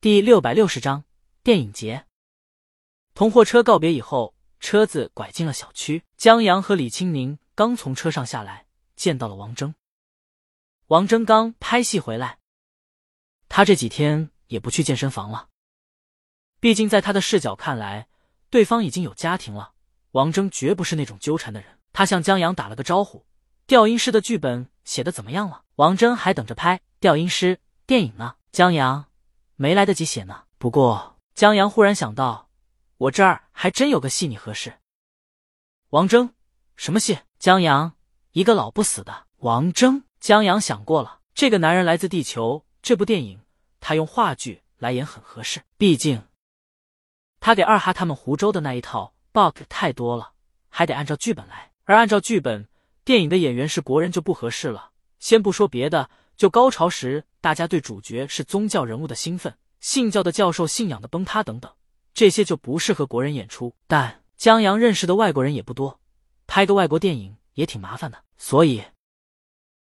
第六百六十章电影节。同货车告别以后，车子拐进了小区。江阳和李青宁刚从车上下来，见到了王峥。王峥刚拍戏回来，他这几天也不去健身房了。毕竟在他的视角看来，对方已经有家庭了。王峥绝不是那种纠缠的人。他向江阳打了个招呼：“调音师的剧本写的怎么样了？”王峥还等着拍调音师电影呢。江阳。没来得及写呢。不过江阳忽然想到，我这儿还真有个戏你合适。王峥，什么戏？江阳，一个老不死的王峥。江阳想过了，这个男人来自地球，这部电影他用话剧来演很合适。毕竟他给二哈他们湖州的那一套 bug 太多了，还得按照剧本来。而按照剧本，电影的演员是国人就不合适了。先不说别的。就高潮时，大家对主角是宗教人物的兴奋，信教的教授信仰的崩塌等等，这些就不适合国人演出。但江阳认识的外国人也不多，拍个外国电影也挺麻烦的，所以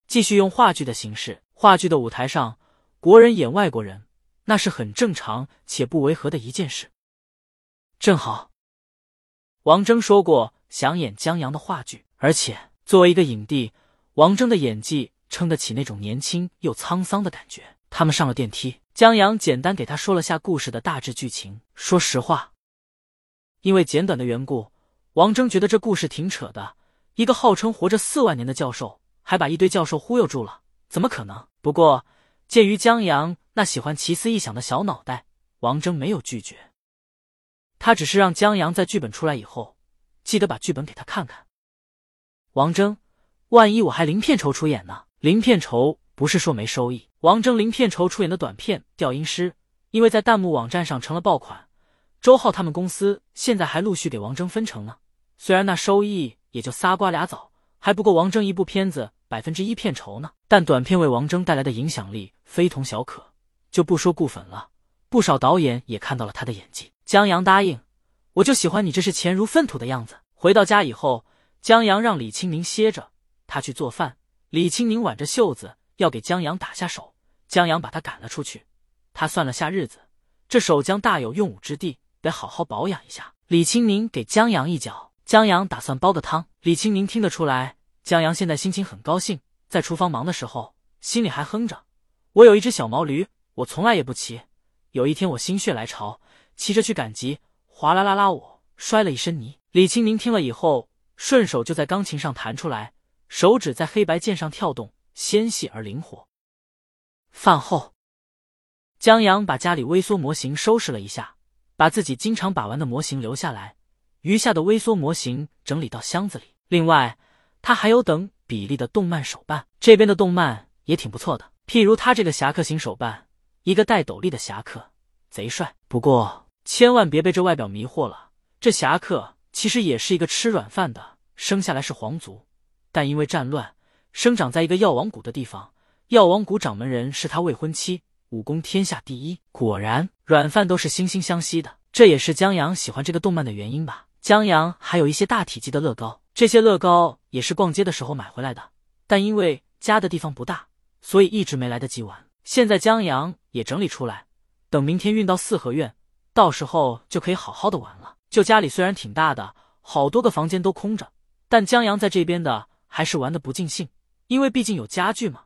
继续用话剧的形式。话剧的舞台上，国人演外国人，那是很正常且不违和的一件事。正好，王峥说过想演江阳的话剧，而且作为一个影帝，王峥的演技。撑得起那种年轻又沧桑的感觉。他们上了电梯，江阳简单给他说了下故事的大致剧情。说实话，因为简短的缘故，王峥觉得这故事挺扯的。一个号称活着四万年的教授，还把一堆教授忽悠住了，怎么可能？不过，鉴于江阳那喜欢奇思异想的小脑袋，王峥没有拒绝。他只是让江阳在剧本出来以后，记得把剧本给他看看。王峥，万一我还零片酬出演呢？零片酬不是说没收益。王峥零片酬出演的短片《调音师》，因为在弹幕网站上成了爆款，周浩他们公司现在还陆续给王峥分成呢。虽然那收益也就仨瓜俩枣，还不够王峥一部片子百分之一片酬呢。但短片为王峥带来的影响力非同小可，就不说顾粉了，不少导演也看到了他的演技。江阳答应，我就喜欢你这是钱如粪土的样子。回到家以后，江阳让李青明歇着，他去做饭。李青宁挽着袖子要给江阳打下手，江阳把他赶了出去。他算了下日子，这手将大有用武之地，得好好保养一下。李青宁给江阳一脚，江阳打算煲个汤。李青宁听得出来，江阳现在心情很高兴，在厨房忙的时候，心里还哼着：“我有一只小毛驴，我从来也不骑。有一天我心血来潮，骑着去赶集，哗啦啦啦，我摔了一身泥。”李青宁听了以后，顺手就在钢琴上弹出来。手指在黑白键上跳动，纤细而灵活。饭后，江阳把家里微缩模型收拾了一下，把自己经常把玩的模型留下来，余下的微缩模型整理到箱子里。另外，他还有等比例的动漫手办，这边的动漫也挺不错的。譬如他这个侠客型手办，一个戴斗笠的侠客，贼帅。不过千万别被这外表迷惑了，这侠客其实也是一个吃软饭的，生下来是皇族。但因为战乱，生长在一个药王谷的地方。药王谷掌门人是他未婚妻，武功天下第一。果然，软饭都是惺惺相惜的。这也是江阳喜欢这个动漫的原因吧。江阳还有一些大体积的乐高，这些乐高也是逛街的时候买回来的。但因为家的地方不大，所以一直没来得及玩。现在江阳也整理出来，等明天运到四合院，到时候就可以好好的玩了。就家里虽然挺大的，好多个房间都空着，但江阳在这边的。还是玩的不尽兴，因为毕竟有家具嘛。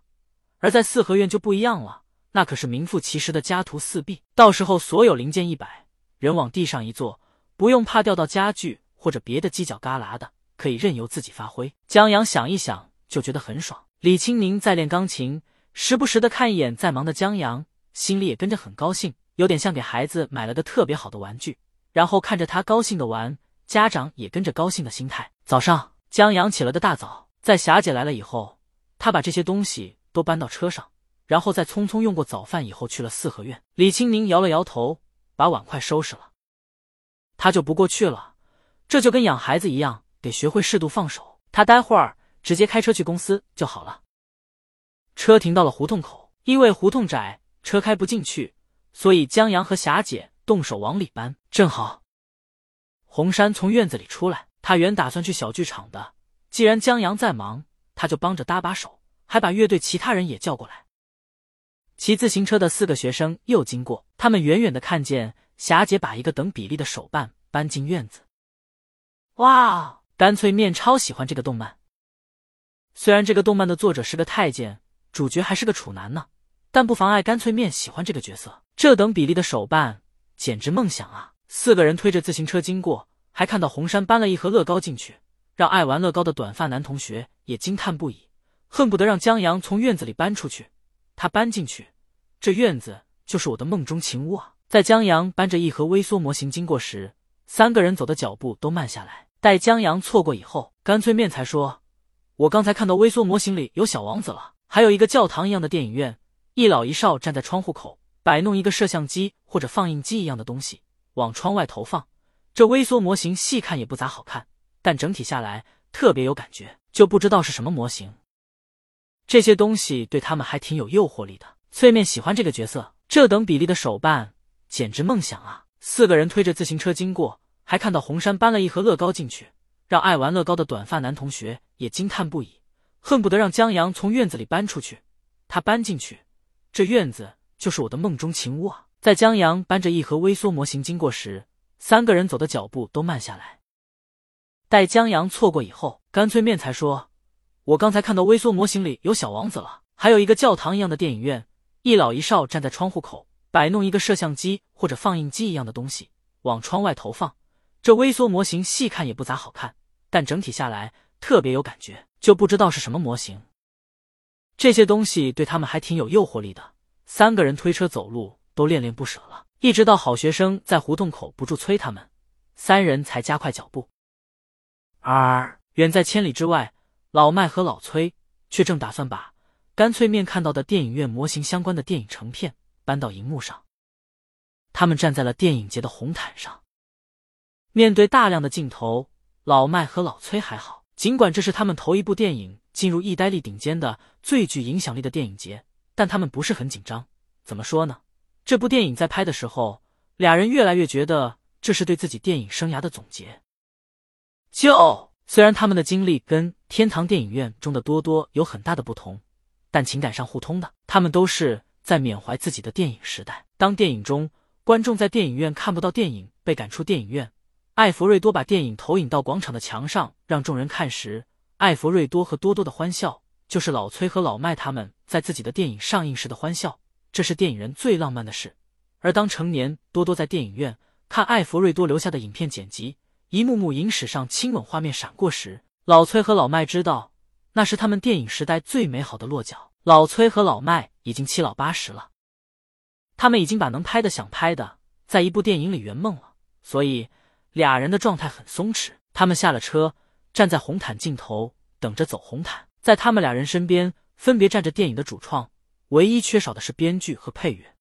而在四合院就不一样了，那可是名副其实的家徒四壁。到时候所有零件一摆，人往地上一坐，不用怕掉到家具或者别的犄角旮旯的，可以任由自己发挥。江阳想一想就觉得很爽。李青宁在练钢琴，时不时的看一眼在忙的江阳，心里也跟着很高兴，有点像给孩子买了个特别好的玩具，然后看着他高兴的玩，家长也跟着高兴的心态。早上，江阳起了个大早。在霞姐来了以后，他把这些东西都搬到车上，然后再匆匆用过早饭以后去了四合院。李青宁摇了摇头，把碗筷收拾了，他就不过去了。这就跟养孩子一样，得学会适度放手。他待会儿直接开车去公司就好了。车停到了胡同口，因为胡同窄，车开不进去，所以江阳和霞姐动手往里搬。正好，红山从院子里出来，他原打算去小剧场的。既然江阳在忙，他就帮着搭把手，还把乐队其他人也叫过来。骑自行车的四个学生又经过，他们远远的看见霞姐把一个等比例的手办搬进院子。哇！干脆面超喜欢这个动漫。虽然这个动漫的作者是个太监，主角还是个处男呢，但不妨碍干脆面喜欢这个角色。这等比例的手办简直梦想啊！四个人推着自行车经过，还看到红山搬了一盒乐高进去，让爱玩乐高的短发男同学也惊叹不已，恨不得让江阳从院子里搬出去。他搬进去，这院子就是我的梦中情屋啊！在江阳搬着一盒微缩模型经过时，三个人走的脚步都慢下来。待江阳错过以后，干脆面才说：“我刚才看到微缩模型里有小王子了，还有一个教堂一样的电影院，一老一少站在窗户口，摆弄一个摄像机或者放映机一样的东西往窗外投放。这微缩模型细看也不咋好看，但整体下来特别有感觉，就不知道是什么模型。这些东西对他们还挺有诱惑力的。脆面喜欢这个角色，这等比例的手办简直梦想啊！四个人推着自行车经过。”还看到红山搬了一盒乐高进去，让爱玩乐高的短发男同学也惊叹不已，恨不得让江阳从院子里搬出去。他搬进去，这院子就是我的梦中情屋啊！在江阳搬着一盒微缩模型经过时，三个人走的脚步都慢下来。待江阳错过以后，干脆面才说：“我刚才看到微缩模型里有小王子了，还有一个教堂一样的电影院，一老一少站在窗户口，摆弄一个摄像机或者放映机一样的东西往窗外投放。”这微缩模型细看也不咋好看，但整体下来特别有感觉，就不知道是什么模型。这些东西对他们还挺有诱惑力的。三个人推车走路都恋恋不舍了，一直到好学生在胡同口不住催他们，三人才加快脚步。而远在千里之外，老麦和老崔却正打算把干脆面看到的电影院模型相关的电影成片搬到荧幕上。他们站在了电影节的红毯上。面对大量的镜头，老麦和老崔还好，尽管这是他们头一部电影进入意大利顶尖的最具影响力的电影节，但他们不是很紧张。怎么说呢？这部电影在拍的时候，俩人越来越觉得这是对自己电影生涯的总结。就虽然他们的经历跟天堂电影院中的多多有很大的不同，但情感上互通的。他们都是在缅怀自己的电影时代。当电影中观众在电影院看不到电影，被赶出电影院。艾弗瑞多把电影投影到广场的墙上，让众人看时，艾弗瑞多和多多的欢笑，就是老崔和老麦他们在自己的电影上映时的欢笑。这是电影人最浪漫的事。而当成年多多在电影院看艾弗瑞多留下的影片剪辑，一幕幕影史上亲吻画面闪过时，老崔和老麦知道，那是他们电影时代最美好的落脚。老崔和老麦已经七老八十了，他们已经把能拍的、想拍的，在一部电影里圆梦了，所以。俩人的状态很松弛，他们下了车，站在红毯尽头等着走红毯。在他们俩人身边，分别站着电影的主创，唯一缺少的是编剧和配乐。